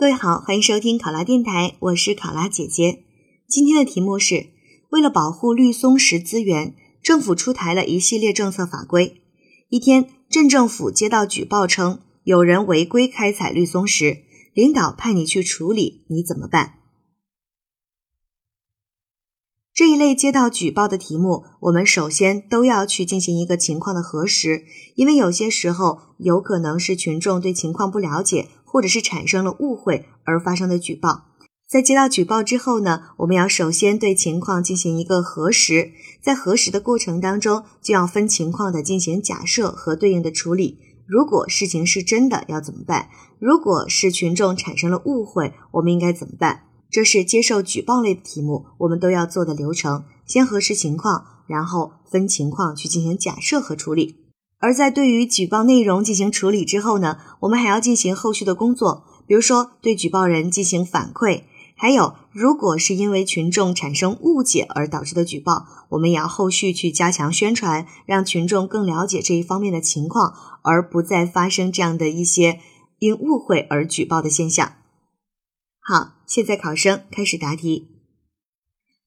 各位好，欢迎收听考拉电台，我是考拉姐姐。今天的题目是：为了保护绿松石资源，政府出台了一系列政策法规。一天，镇政府接到举报称有人违规开采绿松石，领导派你去处理，你怎么办？这一类接到举报的题目，我们首先都要去进行一个情况的核实，因为有些时候有可能是群众对情况不了解，或者是产生了误会而发生的举报。在接到举报之后呢，我们要首先对情况进行一个核实，在核实的过程当中，就要分情况的进行假设和对应的处理。如果事情是真的，要怎么办？如果是群众产生了误会，我们应该怎么办？这是接受举报类的题目，我们都要做的流程。先核实情况，然后分情况去进行假设和处理。而在对于举报内容进行处理之后呢，我们还要进行后续的工作，比如说对举报人进行反馈，还有如果是因为群众产生误解而导致的举报，我们也要后续去加强宣传，让群众更了解这一方面的情况，而不再发生这样的一些因误会而举报的现象。好，现在考生开始答题。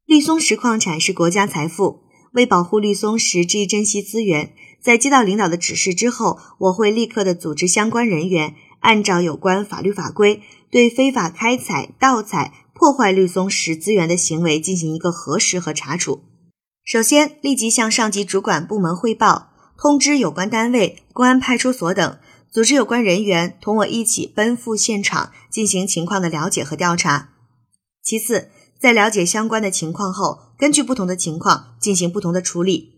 绿松石矿产是国家财富，为保护绿松石这一珍稀资源，在接到领导的指示之后，我会立刻的组织相关人员，按照有关法律法规，对非法开采、盗采、破坏绿松石资源的行为进行一个核实和查处。首先，立即向上级主管部门汇报，通知有关单位、公安派出所等。组织有关人员同我一起奔赴现场，进行情况的了解和调查。其次，在了解相关的情况后，根据不同的情况进行不同的处理。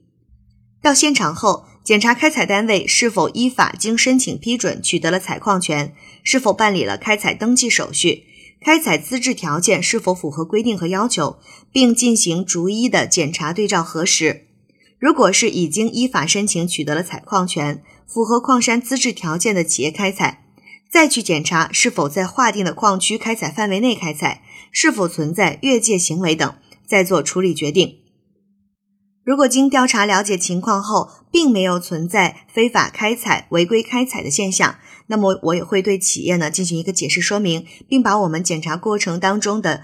到现场后，检查开采单位是否依法经申请批准取得了采矿权，是否办理了开采登记手续，开采资质条件是否符合规定和要求，并进行逐一的检查对照核实。如果是已经依法申请取得了采矿权，符合矿山资质条件的企业开采，再去检查是否在划定的矿区开采范围内开采，是否存在越界行为等，再做处理决定。如果经调查了解情况后，并没有存在非法开采、违规开采的现象，那么我也会对企业呢进行一个解释说明，并把我们检查过程当中的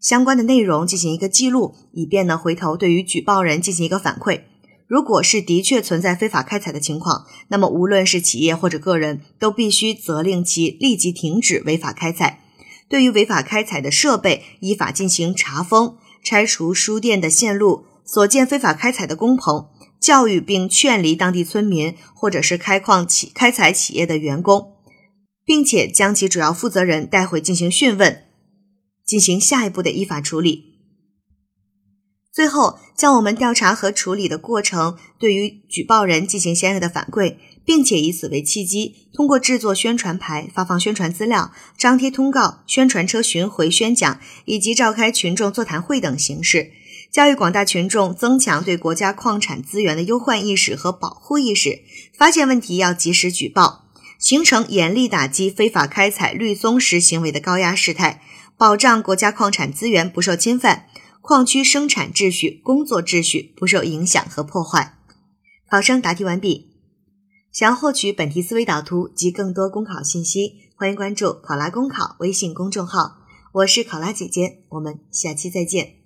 相关的内容进行一个记录，以便呢回头对于举报人进行一个反馈。如果是的确存在非法开采的情况，那么无论是企业或者个人，都必须责令其立即停止违法开采。对于违法开采的设备，依法进行查封、拆除输电的线路，所建非法开采的工棚，教育并劝离当地村民或者是开矿企开采企业的员工，并且将其主要负责人带回进行讯问，进行下一步的依法处理。最后，将我们调查和处理的过程对于举报人进行相应的反馈，并且以此为契机，通过制作宣传牌、发放宣传资料、张贴通告、宣传车巡回宣讲以及召开群众座谈会等形式，教育广大群众增强对国家矿产资源的忧患意识和保护意识，发现问题要及时举报，形成严厉打击非法开采绿松石行为的高压事态，保障国家矿产资源不受侵犯。矿区生产秩序、工作秩序不受影响和破坏。考生答题完毕。想要获取本题思维导图及更多公考信息，欢迎关注“考拉公考”微信公众号。我是考拉姐姐，我们下期再见。